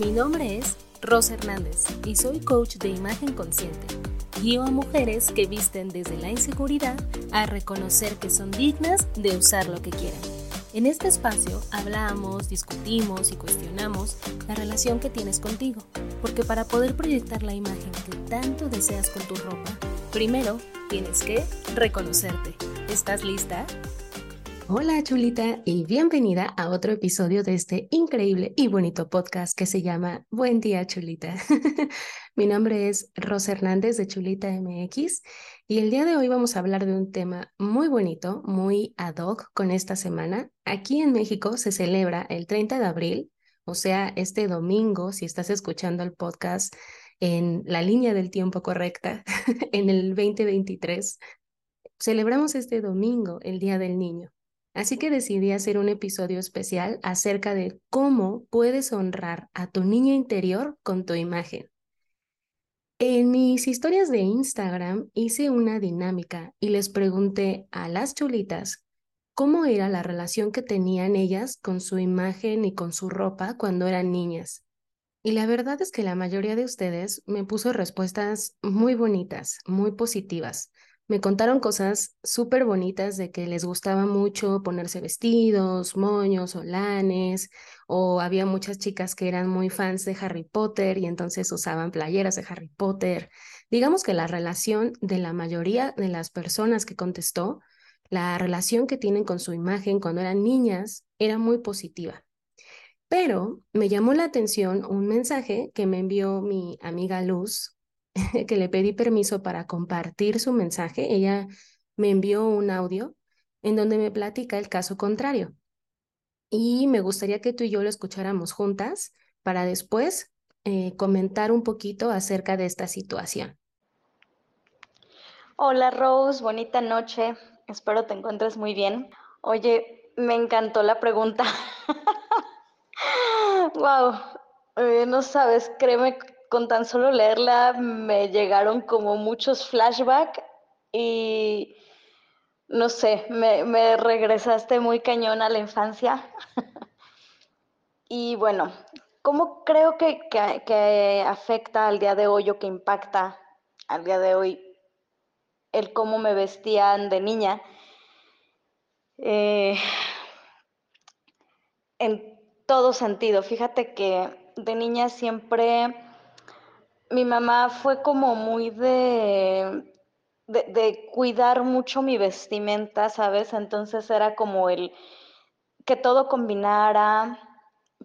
Mi nombre es Rosa Hernández y soy coach de imagen consciente. Guío a mujeres que visten desde la inseguridad a reconocer que son dignas de usar lo que quieran. En este espacio hablamos, discutimos y cuestionamos la relación que tienes contigo, porque para poder proyectar la imagen que tanto deseas con tu ropa, primero tienes que reconocerte. ¿Estás lista? Hola chulita y bienvenida a otro episodio de este increíble y bonito podcast que se llama Buen día chulita. Mi nombre es Rosa Hernández de Chulita MX y el día de hoy vamos a hablar de un tema muy bonito, muy ad hoc con esta semana. Aquí en México se celebra el 30 de abril, o sea, este domingo, si estás escuchando el podcast en la línea del tiempo correcta, en el 2023, celebramos este domingo el Día del Niño. Así que decidí hacer un episodio especial acerca de cómo puedes honrar a tu niño interior con tu imagen. En mis historias de Instagram hice una dinámica y les pregunté a las chulitas cómo era la relación que tenían ellas con su imagen y con su ropa cuando eran niñas. Y la verdad es que la mayoría de ustedes me puso respuestas muy bonitas, muy positivas me contaron cosas súper bonitas de que les gustaba mucho ponerse vestidos, moños, olanes, o había muchas chicas que eran muy fans de Harry Potter y entonces usaban playeras de Harry Potter. Digamos que la relación de la mayoría de las personas que contestó, la relación que tienen con su imagen cuando eran niñas era muy positiva. Pero me llamó la atención un mensaje que me envió mi amiga Luz, que le pedí permiso para compartir su mensaje, ella me envió un audio en donde me platica el caso contrario. Y me gustaría que tú y yo lo escucháramos juntas para después eh, comentar un poquito acerca de esta situación. Hola Rose, bonita noche. Espero te encuentres muy bien. Oye, me encantó la pregunta. wow, eh, no sabes, créeme con tan solo leerla me llegaron como muchos flashbacks y no sé, me, regresaste muy cañón a la infancia. y bueno, ¿cómo creo que, que, afecta al día de hoy o que impacta al día de hoy el cómo me vestían de niña? Eh, en todo sentido, fíjate que de niña siempre mi mamá fue como muy de, de, cuidar mucho mi vestimenta, ¿sabes? Entonces era como el que todo combinara,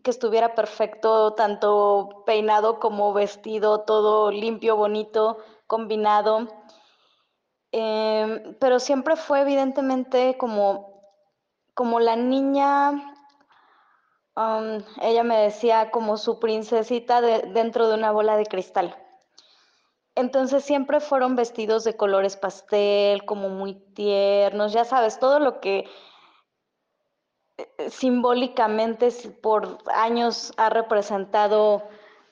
que estuviera perfecto, tanto peinado como vestido, todo limpio, bonito, combinado. Em, pero siempre fue evidentemente como, como la niña ella me decía como su princesita dentro de una bola de cristal. Entonces siempre fueron vestidos de colores pastel, como muy tiernos, ya sabes, todo lo que eh, simbólicamente por años ha representado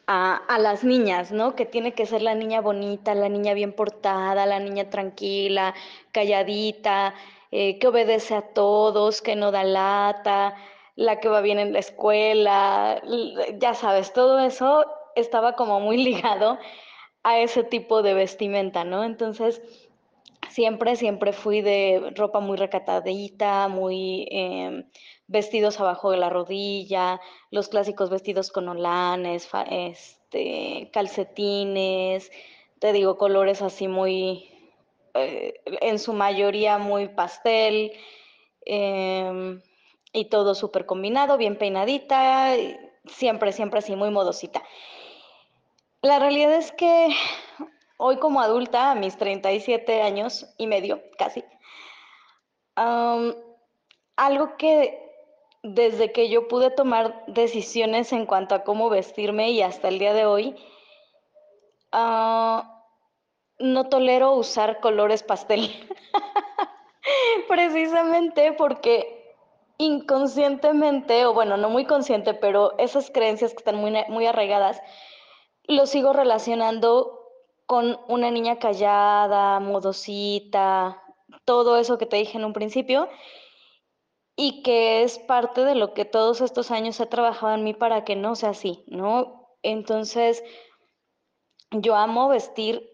a, las niñas, ¿no? Que tiene que ser la niña bonita, la niña bien portada, la niña tranquila, calladita, eh, que obedece a todos, que no da lata, la que va bien en la escuela, ya sabes, todo eso estaba como muy ligado a ese tipo de vestimenta, ¿no? Entonces, siempre, siempre fui de ropa muy recatadita, muy em, vestidos abajo de la rodilla, los clásicos vestidos con olanes, este, calcetines, te digo, colores así muy, eh, en su mayoría muy pastel. Eh, y todo súper combinado, bien peinadita, siempre, siempre así, muy modosita. La realidad es que hoy como adulta, a mis 37 años y medio, casi, algo que desde que yo pude tomar decisiones en cuanto a cómo vestirme y hasta el día de hoy, ah, no tolero usar colores pastel. Precisamente porque inconscientemente, o bueno, no muy consciente, pero esas creencias que están muy, muy arraigadas, lo sigo relacionando con una niña callada, modosita, todo eso que te dije en un principio, y que es parte de lo que todos estos años he trabajado en mí para que no sea así, ¿no? Entonces, yo amo vestir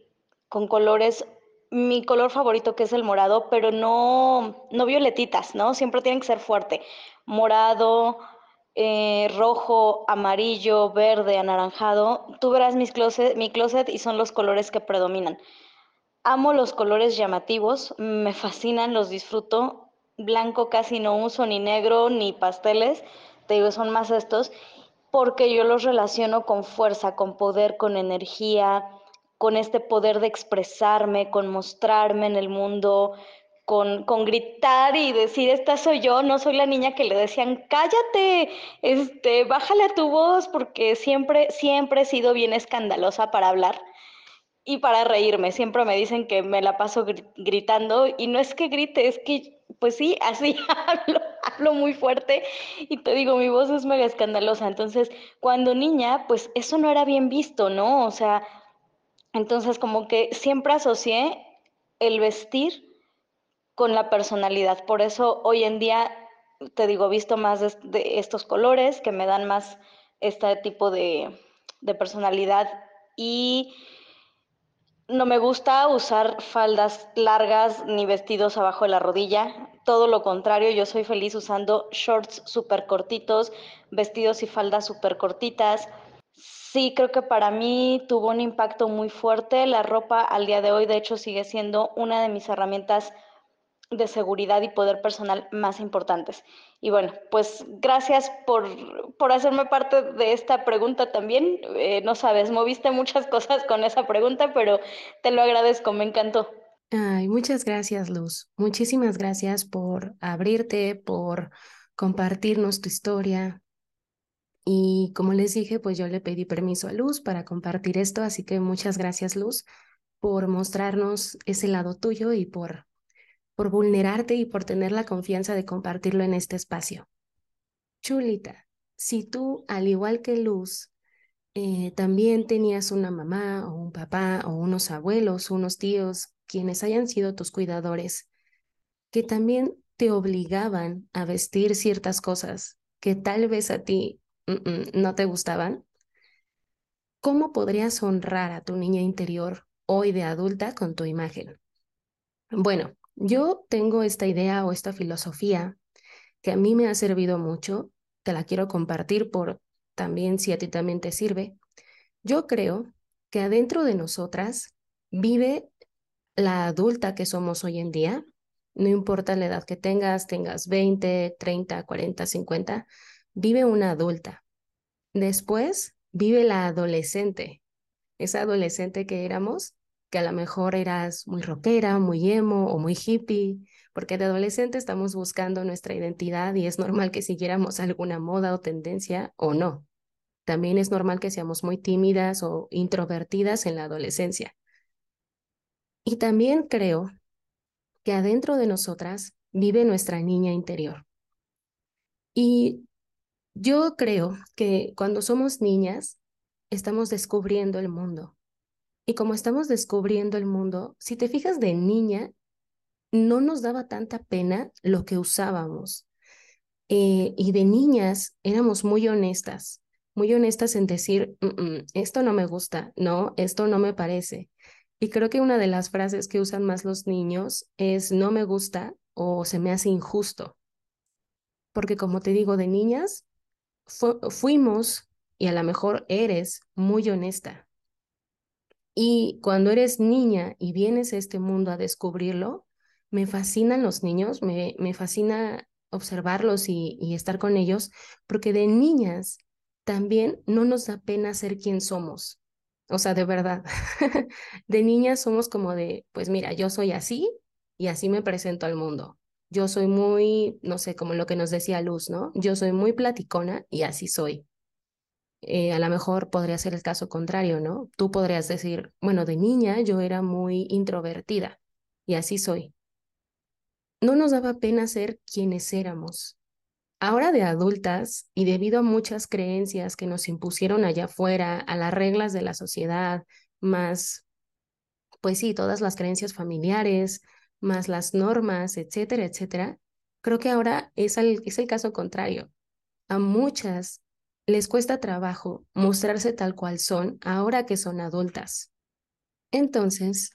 con colores, mi color favorito que es el morado, pero no, no violetitas, ¿no? Siempre tienen que ser fuerte. Morado, eh, rojo, amarillo, verde, anaranjado. Tú verás closet, mi closet y son los colores que predominan. Amo los colores llamativos, me fascinan, los disfruto. Blanco casi no uso, ni negro, ni pasteles. Te digo, son más estos porque yo los relaciono con fuerza, con poder, con energía, con este poder de expresarme, con mostrarme en el mundo, con, con, gritar y decir, esta soy yo, no soy la niña que le decían, cállate, este, bájale a tu voz, porque siempre, siempre he sido bien escandalosa para hablar y para reírme. Siempre me dicen que me la paso gritando y no es que grite, es que, pues sí, así hablo hablo muy fuerte y te digo, mi voz es mega escandalosa. Entonces, cuando niña, pues eso no era bien visto, ¿no? O sea, entonces como que siempre asocié el vestir con la personalidad. Por eso hoy en día, te digo, visto más de, estos colores que me dan más este tipo de, de personalidad y no me gusta usar faldas largas ni vestidos abajo de la rodilla. Todo lo contrario, yo soy feliz usando shorts súper cortitos, vestidos y faldas súper cortitas. Sí, creo que para mí tuvo un impacto muy fuerte. La ropa al día de hoy, de hecho, sigue siendo una de mis herramientas de seguridad y poder personal más importantes. Y bueno, pues gracias por, por hacerme parte de esta pregunta también. Eh, no sabes, moviste muchas cosas con esa pregunta, pero te lo agradezco, me encantó. Ay, muchas gracias, Luz. Muchísimas gracias por abrirte, por compartirnos tu historia. Y como les dije, pues yo le pedí permiso a Luz para compartir esto, así que muchas gracias, Luz, por mostrarnos ese lado tuyo y por por vulnerarte y por tener la confianza de compartirlo en este espacio. Chulita, si tú, al igual que Luz, eh, también tenías una mamá o un papá o unos abuelos, unos tíos, quienes hayan sido tus cuidadores, que también te obligaban a vestir ciertas cosas que tal vez a ti no te gustaban, ¿cómo podrías honrar a tu niña interior hoy de adulta con tu imagen? Bueno, yo tengo esta idea o esta filosofía que a mí me ha servido mucho, te la quiero compartir por también si a ti también te sirve. Yo creo que adentro de nosotras vive la adulta que somos hoy en día, no importa la edad que tengas, tengas 20, 30, 40, 50, vive una adulta. Después vive la adolescente, esa adolescente que éramos que a lo mejor eras muy rockera, muy emo o muy hippie, porque de adolescente estamos buscando nuestra identidad y es normal que siguiéramos alguna moda o tendencia o no. También es normal que seamos muy tímidas o introvertidas en la adolescencia. Y también creo que adentro de nosotras vive nuestra niña interior. Y yo creo que cuando somos niñas, estamos descubriendo el mundo y como estamos descubriendo el mundo, si te fijas de niña, no nos daba tanta pena lo que usábamos. Eh, y de niñas éramos muy honestas, muy honestas en decir, esto no me gusta, no, esto no me parece. Y creo que una de las frases que usan más los niños es no me gusta o se me hace injusto. Porque como te digo, de niñas fuimos y a lo mejor eres muy honesta. Y cuando eres niña y vienes a este mundo a descubrirlo, me fascinan los niños, me, me fascina observarlos y, y estar con ellos, porque de niñas también no nos da pena ser quien somos. O sea, de verdad, de niñas somos como de, pues mira, yo soy así y así me presento al mundo. Yo soy muy, no sé, como lo que nos decía Luz, ¿no? Yo soy muy platicona y así soy. Eh, a lo mejor podría ser el caso contrario, ¿no? Tú podrías decir, bueno, de niña yo era muy introvertida y así soy. No nos daba pena ser quienes éramos. Ahora de adultas y debido a muchas creencias que nos impusieron allá afuera, a las reglas de la sociedad, más, pues sí, todas las creencias familiares, más las normas, etcétera, etcétera, creo que ahora es el, es el caso contrario. A muchas les cuesta trabajo mostrarse tal cual son ahora que son adultas. Entonces,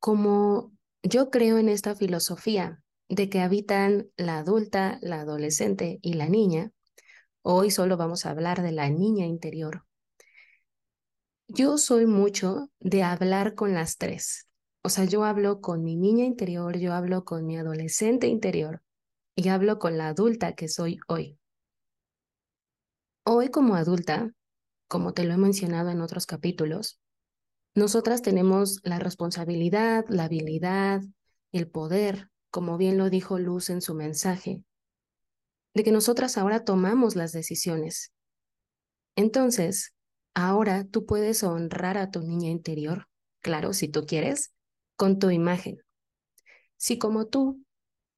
como yo creo en esta filosofía de que habitan la adulta, la adolescente y la niña, hoy solo vamos a hablar de la niña interior. Yo soy mucho de hablar con las tres. O sea, yo hablo con mi niña interior, yo hablo con mi adolescente interior y hablo con la adulta que soy hoy. Hoy como adulta, como te lo he mencionado en otros capítulos, nosotras tenemos la responsabilidad, la habilidad, el poder, como bien lo dijo Luz en su mensaje, de que nosotras ahora tomamos las decisiones. Entonces, ahora tú puedes honrar a tu niña interior, claro, si tú quieres, con tu imagen. Si como tú,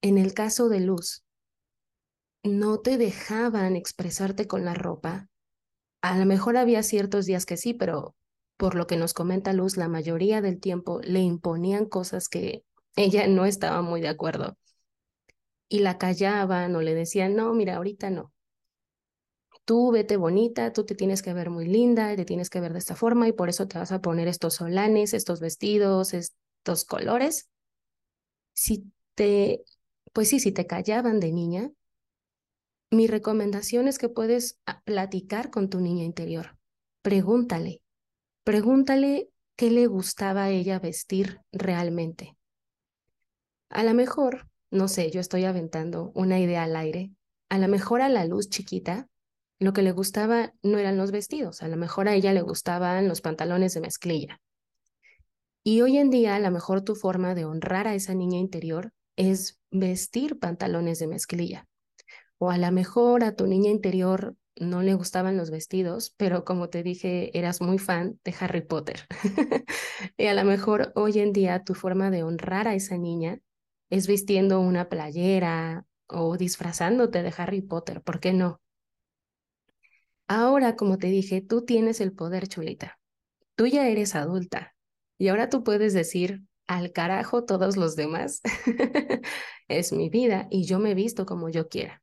en el caso de Luz, no te dejaban expresarte con la ropa, a lo mejor había ciertos días que sí, pero por lo que nos comenta Luz, la mayoría del tiempo le imponían cosas que ella no estaba muy de acuerdo. Y la callaban o le decían, no, mira, ahorita no. Tú vete bonita, tú te tienes que ver muy linda, te tienes que ver de esta forma y por eso te vas a poner estos solanes, estos vestidos, estos colores. Si te, pues sí, si te callaban de niña, mi recomendación es que puedes ah, platicar con tu niña interior. Pregúntale, Pregúntale qué le gustaba a ella vestir realmente. A lo mejor, no sé, yo estoy aventando una idea al aire, a lo mejor a la luz chiquita, lo que le gustaba no eran los vestidos, a lo mejor a ella le gustaban los pantalones de mezclilla. Y hoy en día, a lo mejor tu forma de honrar a esa niña interior es vestir pantalones de mezclilla. O a lo mejor a tu niña interior no le gustaban los vestidos, pero como te dije, eras muy fan de Harry Potter. y a lo mejor hoy en día tu forma de honrar a esa niña es vistiendo una playera o disfrazándote de Harry Potter, ¿por qué no? Ahora, como te dije, tú tienes el poder, chulita. Tú ya eres adulta y ahora tú puedes decir, al carajo todos los demás. es mi vida y yo me visto como yo quiera.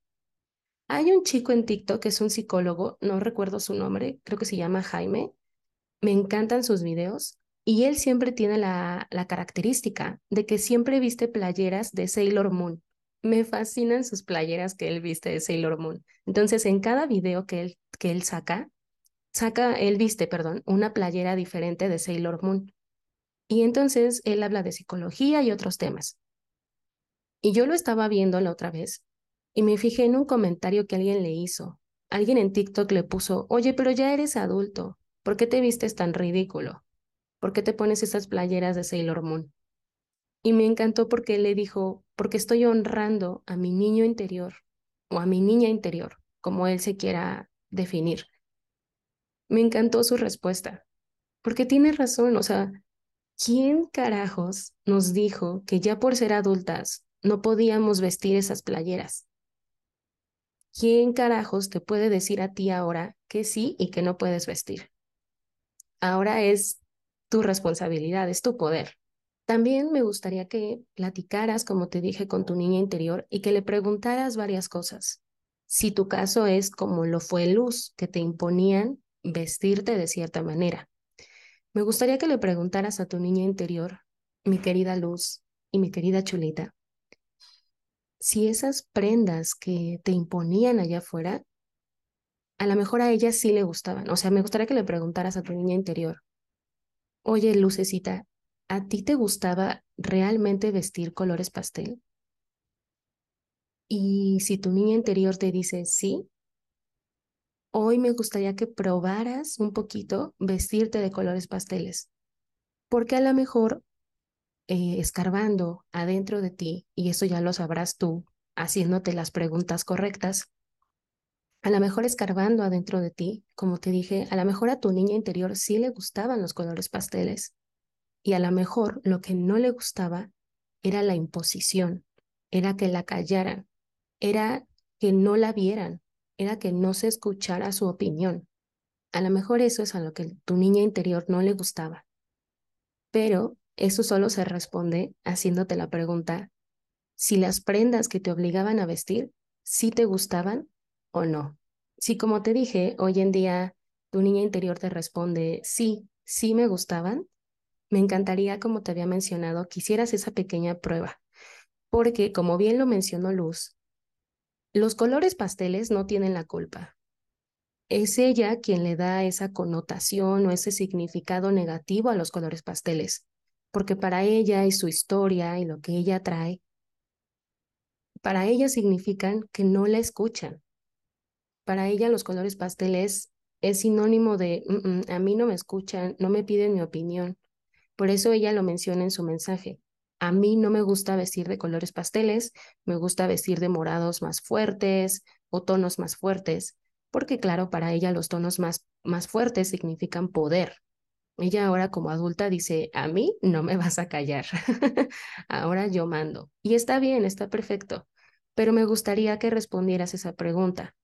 Hay un chico en TikTok que es un psicólogo, no recuerdo su nombre, creo que se llama Jaime. Me encantan sus videos y él siempre tiene la, la característica de que siempre viste playeras de Sailor Moon. Me fascinan sus playeras que él viste de Sailor Moon. Entonces, en cada video que él, que él saca, saca, él viste, perdón, una playera diferente de Sailor Moon. Y entonces él habla de psicología y otros temas. Y yo lo estaba viendo la otra vez y me fijé en un comentario que alguien le hizo. Alguien en TikTok le puso, oye, pero ya eres adulto, ¿por qué te vistes tan ridículo? ¿Por qué te pones esas playeras de Sailor Moon? Y me encantó porque él le dijo, porque estoy honrando a mi niño interior o a mi niña interior, como él se quiera definir. Me encantó su respuesta, porque tiene razón, o sea, ¿quién carajos nos dijo que ya por ser adultas no podíamos vestir esas playeras? ¿quién carajos te puede decir a ti ahora que sí y que no puedes vestir? Ahora es tu responsabilidad, es tu poder. También me gustaría que platicaras, como te dije, con tu niña interior y que le preguntaras varias cosas. Si tu caso es como lo fue Luz, que te imponían vestirte de cierta manera. Me gustaría que le preguntaras a tu niña interior, mi querida Luz y mi querida Chulita, si esas prendas que te imponían allá afuera, a lo mejor a ella sí le gustaban. O sea, me gustaría que le preguntaras a tu niña interior, oye, Lucecita, ¿a ti te gustaba realmente vestir colores pastel? Y si tu niña interior te dice sí, hoy me gustaría que probaras un poquito vestirte de colores pasteles, porque a lo mejor eh, escarbando adentro de ti, y eso ya lo sabrás tú haciéndote las preguntas correctas, a lo mejor escarbando adentro de ti, como te dije, a lo mejor a tu niña interior sí le gustaban los colores pasteles y a lo mejor lo que no le gustaba era la imposición, era que la callaran, era que no la vieran, era que no se escuchara su opinión. A lo mejor eso es a lo que tu niña interior no le gustaba. Pero eso solo se responde haciéndote la pregunta si las prendas que te obligaban a vestir sí te gustaban o no. Si como te dije, hoy en día tu niña interior te responde, sí, sí me gustaban, me encantaría, como te había mencionado, que hicieras esa pequeña prueba, porque como bien lo mencionó Luz, los colores pasteles no tienen la culpa. Es ella quien le da esa connotación o ese significado negativo a los colores pasteles, porque para ella y su historia y lo que ella trae, para ella significan que no la escuchan. Para ella los colores pasteles es sinónimo de mm, mm, a mí no me escuchan, no me piden mi opinión. Por eso ella lo menciona en su mensaje. A mí no me gusta vestir de colores pasteles, me gusta vestir de morados más fuertes o tonos más fuertes, porque claro, para ella los tonos más, más fuertes significan poder. Ella ahora como adulta dice, a mí no me vas a callar, ahora yo mando. Y está bien, está perfecto, pero me gustaría que respondieras esa pregunta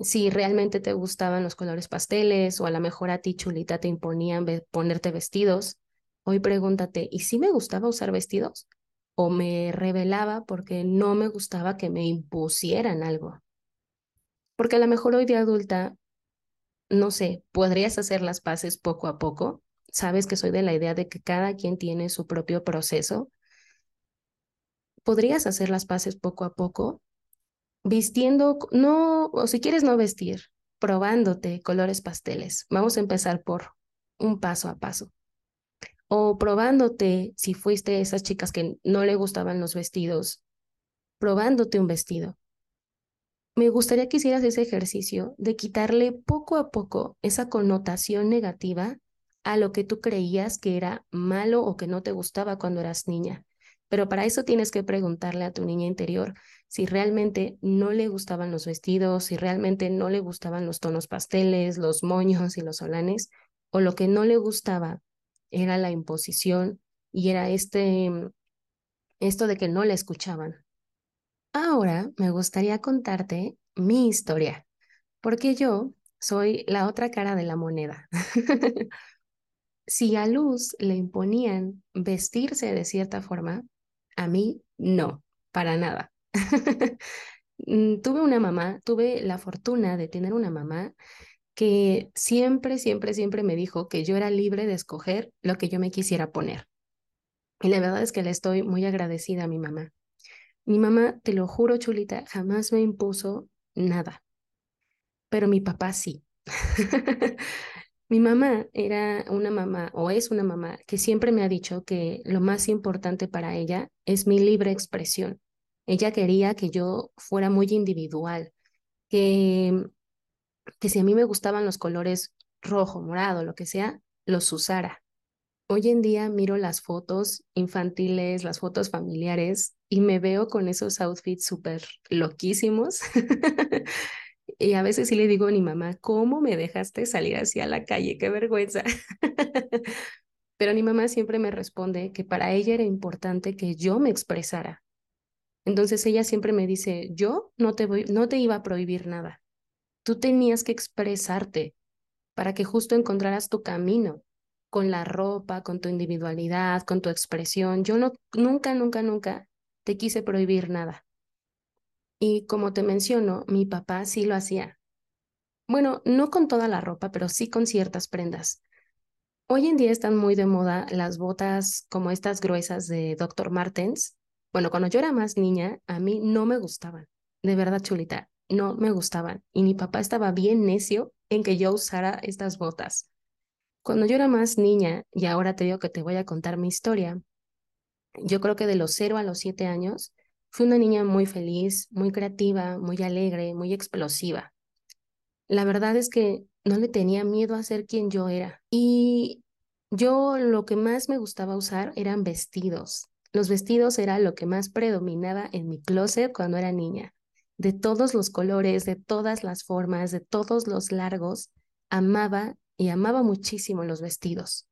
si realmente te gustaban los colores pasteles o a lo mejor a ti, chulita, te imponían ponerte vestidos. Hoy pregúntate, ¿y si me gustaba usar vestidos? ¿O me revelaba porque no me gustaba que me impusieran algo? Porque a lo mejor hoy de adulta, no sé, podrías hacer las paces poco a poco. Sabes que soy de la idea de que cada quien tiene su propio proceso. Podrías hacer las paces poco a poco vistiendo, no, o si quieres no vestir, probándote colores pasteles. Vamos a empezar por un paso a paso. O probándote, si fuiste esas chicas que no le gustaban los vestidos, probándote un vestido. Me gustaría que hicieras ese ejercicio de quitarle poco a poco esa connotación negativa a lo que tú creías que era malo o que no te gustaba cuando eras niña. Pero para eso tienes que preguntarle a tu niña interior si realmente no le gustaban los vestidos, si realmente no le gustaban los tonos pasteles, los moños y los solanes, o lo que no le gustaba era la imposición y era este, esto de que no la escuchaban. Ahora me gustaría contarte mi historia, porque yo soy la otra cara de la moneda. si a Luz le imponían vestirse de cierta forma, a mí no, para nada. Mm, tuve una mamá, tuve la fortuna de tener una mamá que siempre, siempre, siempre me dijo que yo era libre de escoger lo que yo me quisiera poner. Y la verdad es que le estoy muy agradecida a mi mamá. Mi mamá, te lo juro, chulita, jamás me impuso nada. Pero mi papá sí. Mi mamá era una mamá o es una mamá que siempre me ha dicho que lo más importante para ella es mi libre expresión. Ella quería que yo fuera muy individual, que, que si a mí me gustaban los colores rojo, morado, lo que sea, los usara. Hoy en día miro las fotos infantiles, las fotos familiares y me veo con esos outfits súper loquísimos Y a veces sí le digo a mi mamá, ¿cómo me dejaste salir así a la calle? Qué vergüenza. Pero mi mamá siempre me responde que para ella era importante que yo me expresara. Entonces ella siempre me dice, yo no te, voy, no te iba a prohibir nada. Tú tenías que expresarte para que justo encontraras tu camino con la ropa, con tu individualidad, con tu expresión. Yo no, nunca, nunca, nunca te quise prohibir nada. Y como te menciono, mi papá sí lo hacía. Bueno, no con toda la ropa, pero sí con ciertas prendas. Hoy en día están muy de moda las botas como estas gruesas de Dr. Martens. Bueno, cuando yo era más niña, a mí no me gustaban. De verdad, chulita, no me gustaban. Y mi papá estaba bien necio en que yo usara estas botas. Cuando yo era más niña, y ahora te digo que te voy a contar mi historia, yo creo que de los 0 a los 7 años, Fui una niña muy feliz, muy creativa, muy alegre, muy explosiva. La verdad es que no le tenía miedo a ser quien yo era. Y yo lo que más me gustaba usar eran vestidos. Los vestidos era lo que más predominaba en mi closet cuando era niña. De todos los colores, de todas las formas, de todos los largos, amaba y amaba muchísimo los vestidos.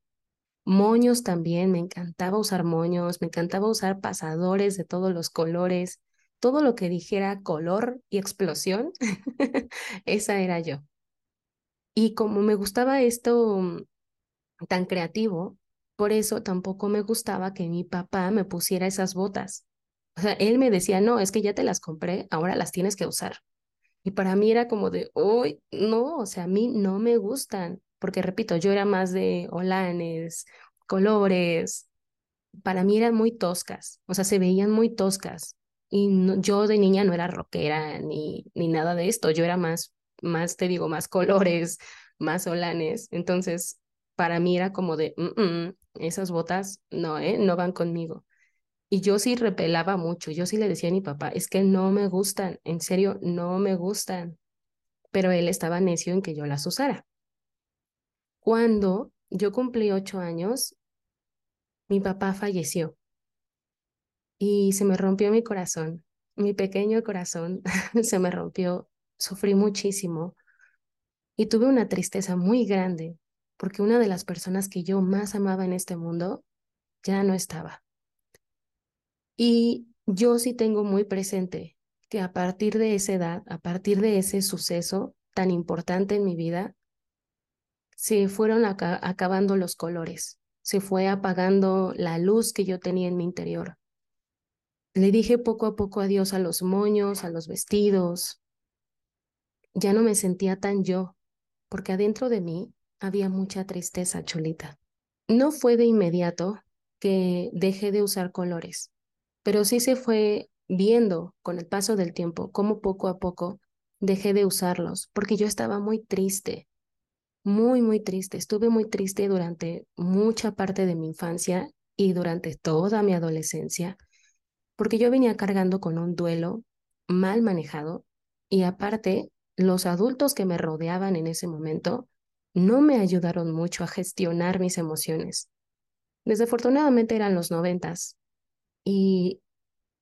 Moños también, me encantaba usar moños, me encantaba usar pasadores de todos los colores, todo lo que dijera color y explosión, esa era yo. Y como me gustaba esto mm, tan creativo, por eso tampoco me gustaba que mi papá me pusiera esas botas. O sea, él me decía, no, es que ya te las compré, ahora las tienes que usar. Y para mí era como de, hoy, no, o sea, a mí no me gustan, porque repito, yo era más de olanes, colores, para mí eran muy toscas, o sea, se veían muy toscas. Y yo de niña no era rockera ni, ni nada de esto, yo era más, más, te digo, más colores, más olanes. Entonces, para mí era como de, mm, mm, esas botas no, ¿eh? No van conmigo. Y yo sí repelaba mucho, yo sí le decía a mi papá, es que no me gustan, en serio, no me gustan. Pero él estaba necio en que yo las usara. Cuando yo cumplí ocho años, mi papá falleció y se me rompió mi corazón, mi pequeño corazón se me rompió, sufrí muchísimo y tuve una tristeza muy grande porque una de las personas que yo más amaba en este mundo ya no estaba. Y yo sí tengo muy presente que a partir de esa edad, a partir de ese suceso tan importante en mi vida, se fueron acabando los colores, se fue apagando la luz que yo tenía en mi interior. Le dije poco a poco adiós a los moños, a los vestidos. Ya no me sentía tan yo, porque adentro de mí había mucha tristeza, Cholita. No fue de inmediato que dejé de usar colores, pero sí se fue viendo con el paso del tiempo cómo poco a poco dejé de usarlos, porque yo estaba muy triste, muy, muy triste. Estuve muy triste durante mucha parte de mi infancia y durante toda mi adolescencia, porque yo venía cargando con un duelo mal manejado y aparte los adultos que me rodeaban en ese momento no me ayudaron mucho a gestionar mis emociones. Desafortunadamente eran los noventas y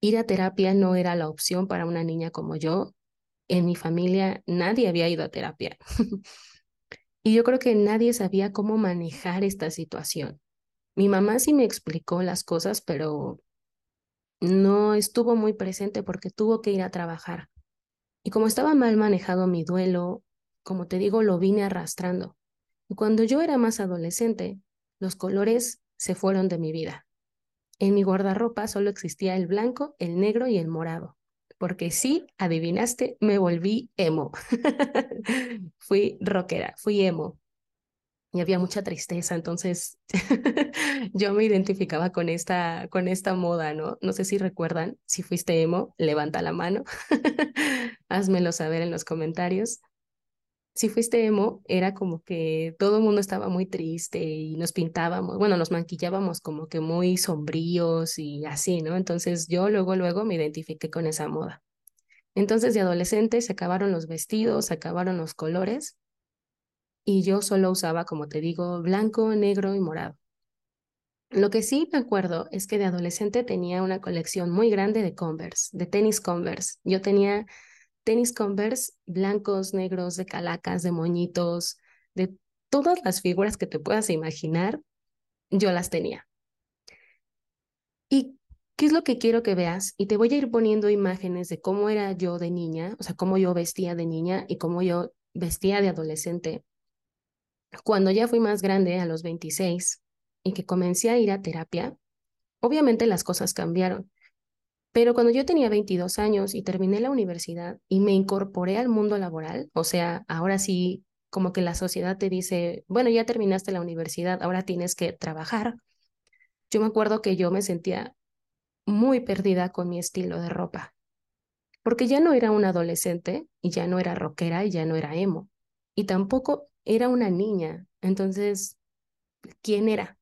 ir a terapia no era la opción para una niña como yo. En mi familia nadie había ido a terapia. y yo creo que nadie sabía cómo manejar esta situación. Mi mamá sí me explicó las cosas, pero no estuvo muy presente porque tuvo que ir a trabajar. Y como estaba mal manejado mi duelo, como te digo, lo vine arrastrando. Y cuando yo era más adolescente, los colores se fueron de mi vida. En mi guardarropa solo existía el blanco, el negro y el morado. Porque sí, adivinaste, me volví emo. fui rockera, fui emo. Y había mucha tristeza, entonces yo me identificaba con esta, con esta moda, ¿no? No sé si recuerdan, si fuiste emo, levanta la mano, házmelo saber en los comentarios si fuiste emo, era como que todo el mundo estaba muy triste y nos pintábamos, bueno, nos maquillábamos como que muy sombríos y así, ¿no? Entonces yo luego, luego me identifiqué con esa moda. Entonces de adolescente se acabaron los vestidos, se acabaron los colores y yo solo usaba, como te digo, blanco, negro y morado. Lo que sí me acuerdo es que de adolescente tenía una colección muy grande de Converse, de tenis Converse. Yo tenía tenis Converse blancos, negros, de calacas, de moñitos, de todas las figuras que te puedas imaginar, yo las tenía. ¿Y qué es lo que quiero que veas? Y te voy a ir poniendo imágenes de cómo era yo de niña, o sea, cómo yo vestía de niña y cómo yo vestía de adolescente. Cuando ya fui más grande, a los 26, y que comencé a ir a terapia, obviamente las cosas cambiaron. Pero cuando yo tenía 22 años y terminé la universidad y me incorporé al mundo laboral, o sea, ahora sí, como que la sociedad te dice, bueno, ya terminaste la universidad, ahora tienes que trabajar. Yo me acuerdo que yo me sentía muy perdida con mi estilo de ropa, porque ya no era una adolescente y ya no era rockera y ya no era emo, y tampoco era una niña. Entonces, ¿quién era?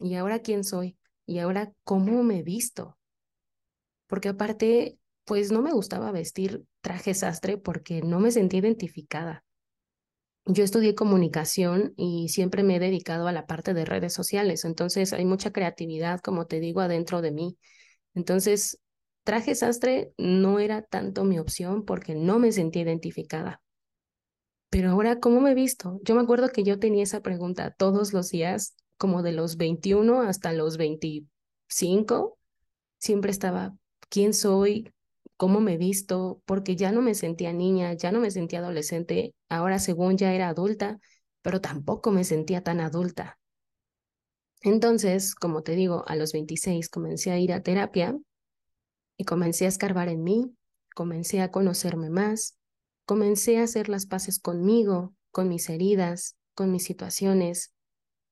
¿Y ahora quién soy? ¿Y ahora cómo me visto? Porque aparte, pues no me gustaba vestir traje sastre porque no me sentía identificada. Yo estudié comunicación y siempre me he dedicado a la parte de redes sociales, entonces hay mucha creatividad, como te digo, adentro de mí. Entonces, traje sastre no era tanto mi opción porque no me sentía identificada. Pero ahora, ¿cómo me he visto? Yo me acuerdo que yo tenía esa pregunta todos los días, como de los 21 hasta los 25, siempre estaba, quién soy, cómo me visto, porque ya no me sentía niña, ya no me sentía adolescente, ahora según ya era adulta, pero tampoco me sentía tan adulta. Entonces, como te digo, a los 26 comencé a ir a terapia y comencé a escarbar en mí, comencé a conocerme más comencé a hacer las paces conmigo, con mis heridas, con mis situaciones.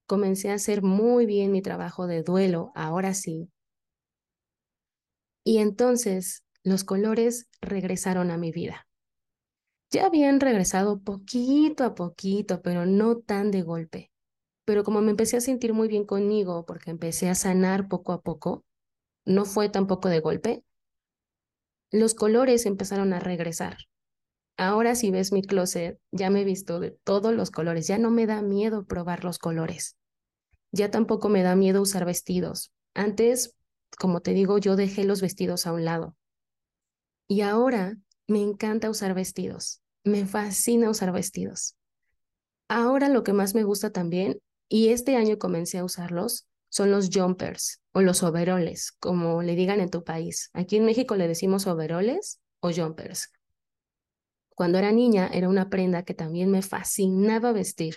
Comencé a hacer muy bien mi trabajo de duelo, ahora sí. Y entonces los colores regresaron a mi vida. Ya habían regresado poquito a poquito, pero no tan de golpe. Pero como me empecé a sentir muy bien conmigo, porque empecé a sanar poco a poco, no fue tampoco de golpe, los colores empezaron a regresar. Ahora si ves mi closet, ya me he visto de todos los colores, ya no me da miedo probar los colores. Ya tampoco me da miedo usar vestidos. Antes, como te digo, yo dejé los vestidos a un lado. Y ahora me encanta usar vestidos. Me fascina usar vestidos. Ahora lo que más me gusta también, y este año comencé a usarlos, son los jumpers o los overoles, como le digan en tu país. Aquí en México le decimos overoles o jumpers. Cuando era niña era una prenda que también me fascinaba vestir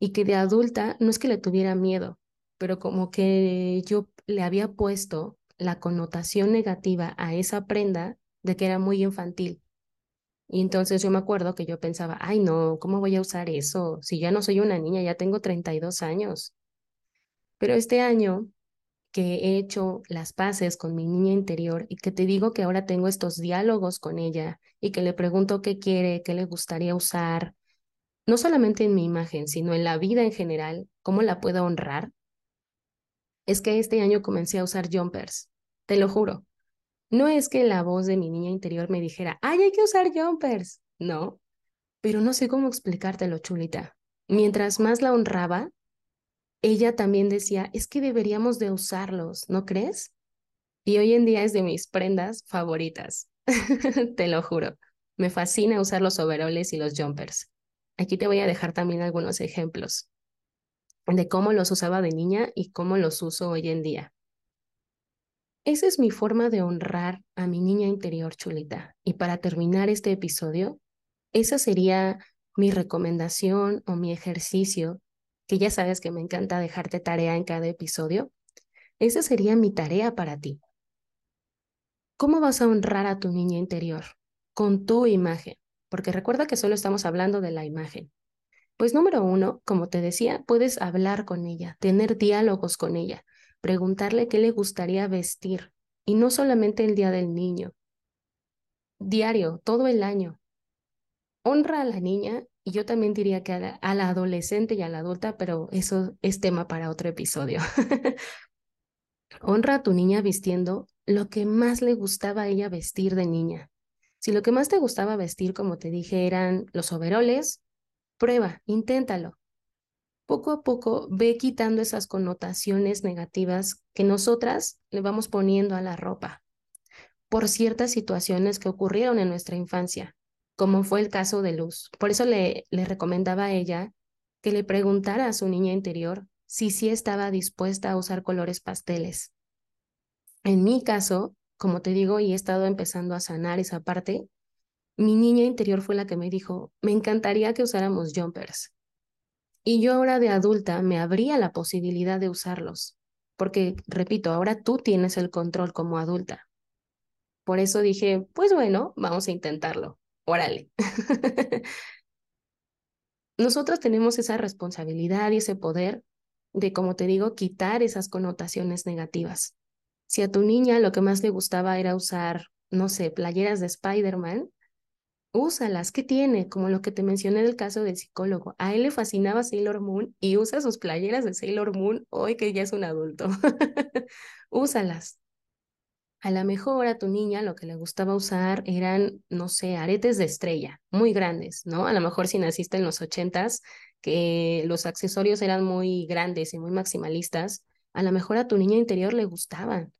y que de adulta no es que le tuviera miedo, pero como que yo le había puesto la connotación negativa a esa prenda de que era muy infantil. Y entonces yo me acuerdo que yo pensaba, ay no, ¿cómo voy a usar eso? Si ya no soy una niña, ya tengo 32 años. Pero este año que he hecho las paces con mi niña interior y que te digo que ahora tengo estos diálogos con ella y que le pregunto qué quiere, qué le gustaría usar, no solamente en mi imagen, sino en la vida en general, cómo la puedo honrar, es que este año comencé a usar jumpers, te lo juro. No es que la voz de mi niña interior me dijera, ay, hay que usar jumpers. No, pero no sé cómo explicártelo, chulita. Mientras más la honraba, ella también decía, es que deberíamos de usarlos, ¿no crees? Y hoy en día es de mis prendas favoritas, te lo juro. Me fascina usar los overoles y los jumpers. Aquí te voy a dejar también algunos ejemplos de cómo los usaba de niña y cómo los uso hoy en día. Esa es mi forma de honrar a mi niña interior chulita. Y para terminar este episodio, esa sería mi recomendación o mi ejercicio, que ya sabes que me encanta dejarte tarea en cada episodio. Esa sería mi tarea para ti. ¿Cómo vas a honrar a tu niña interior? Con tu imagen, porque recuerda que solo estamos hablando de la imagen. Pues número uno, como te decía, puedes hablar con ella, tener diálogos con ella, preguntarle qué le gustaría vestir, y no solamente el Día del Niño, diario, todo el año. Honra a la niña y yo también diría que a la, adolescente y a la adulta, pero eso es tema para otro episodio. Honra a tu niña vistiendo lo que más le gustaba a ella vestir de niña. Si lo que más te gustaba vestir, como te dije, eran los overoles, prueba, inténtalo poco a poco ve quitando esas connotaciones negativas que nosotras le vamos poniendo a la ropa por ciertas situaciones que ocurrieron en nuestra infancia, como fue el caso de Luz. Por eso le, recomendaba a ella que le preguntara a su niña interior si sí estaba dispuesta a usar colores pasteles. En mi caso, como te digo, y he estado empezando a sanar esa parte, mi niña interior fue la que me dijo, me encantaría que usáramos jumpers. Y yo ahora de adulta me abría la posibilidad de usarlos, porque, repito, ahora tú tienes el control como adulta. Por eso dije, pues bueno, vamos a intentarlo. Órale. Nosotros tenemos esa responsabilidad y ese poder de, como te digo, quitar esas connotaciones negativas. Si a tu niña lo que más le gustaba era usar, no sé, playeras de Spider-Man, úsalas, ¿qué tiene? Como lo que te mencioné del caso del psicólogo. A él le fascinaba Sailor Moon y usa sus playeras de Sailor Moon hoy que ya es un adulto. úsalas. A lo mejor a tu niña lo que le gustaba usar eran, no sé, aretes de estrella, muy grandes, ¿no? A lo mejor si naciste en los ochentas, que los accesorios eran muy grandes y muy maximalistas, a lo mejor a tu niña interior le gustaban.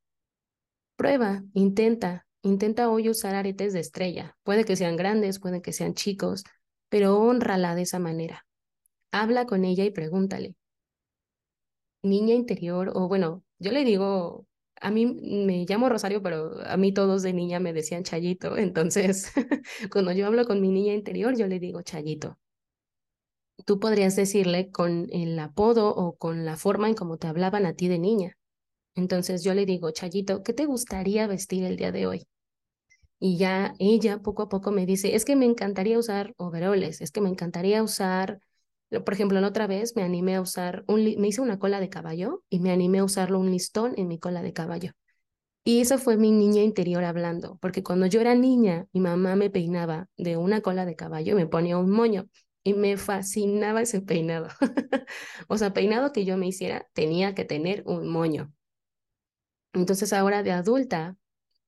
Prueba, intenta, Intenta hoy usar aretes de estrella. Puede que sean grandes, puede que sean chicos, pero honrala de esa manera. Habla con ella y pregúntale. Niña interior, o bueno, yo le digo, a mí me llamo Rosario, pero a mí todos de niña me decían Chayito. Entonces, cuando yo hablo con mi niña interior, yo le digo Chayito. Tú podrías decirle con el apodo o con la forma en cómo te hablaban a ti de niña. Entonces yo le digo, Chayito, ¿qué te gustaría vestir el día de hoy? Y ya ella poco a poco me dice, es que me encantaría usar overoles, es que me encantaría usar, por ejemplo, la otra vez me animé a usar, un, me hice una cola de caballo y me animé a usarlo un listón en mi cola de caballo. Y esa fue mi niña interior hablando, porque cuando yo era niña, mi mamá me peinaba de una cola de caballo y me ponía un moño y me fascinaba ese peinado. o sea, peinado que yo me hiciera tenía que tener un moño. Entonces ahora de adulta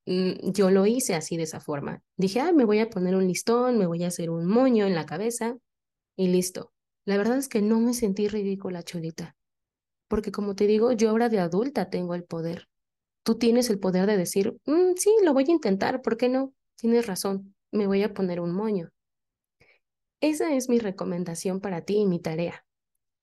Mm, yo lo hice así de esa forma. Dije, ay, me voy a poner un listón, me voy a hacer un moño en la cabeza y listo. La verdad es que no me sentí ridícula, Chulita, porque como te digo, yo ahora de adulta tengo el poder. Tú tienes el poder de decir, mm, sí, lo voy a intentar, ¿por qué no? Tienes razón, me voy a poner un moño. Esa es mi recomendación para ti y mi tarea.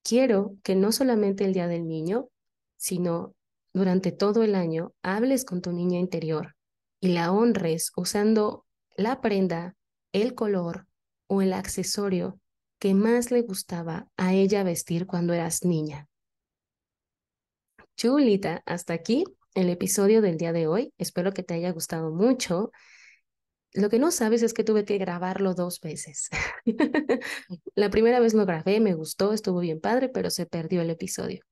Quiero que no solamente el Día del Niño, sino durante todo el año hables con tu niña interior, y la honres usando la prenda, el color o el accesorio que más le gustaba a ella vestir cuando eras niña. Chulita, hasta aquí el episodio del día de hoy. Espero que te haya gustado mucho. Lo que no sabes es que tuve que grabarlo dos veces. la primera vez lo grabé, me gustó, estuvo bien padre, pero se perdió el episodio.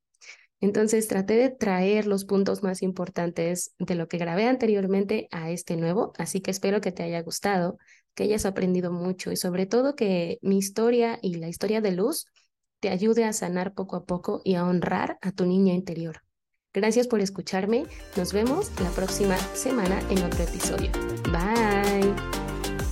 Entonces traté de traer los puntos más importantes de lo que grabé anteriormente a este nuevo, así que espero que te haya gustado, que hayas aprendido mucho y sobre todo que mi historia y la historia de Luz te ayude a sanar poco a poco y a honrar a tu niña interior. Gracias por escucharme, nos vemos la próxima semana en otro episodio. Bye.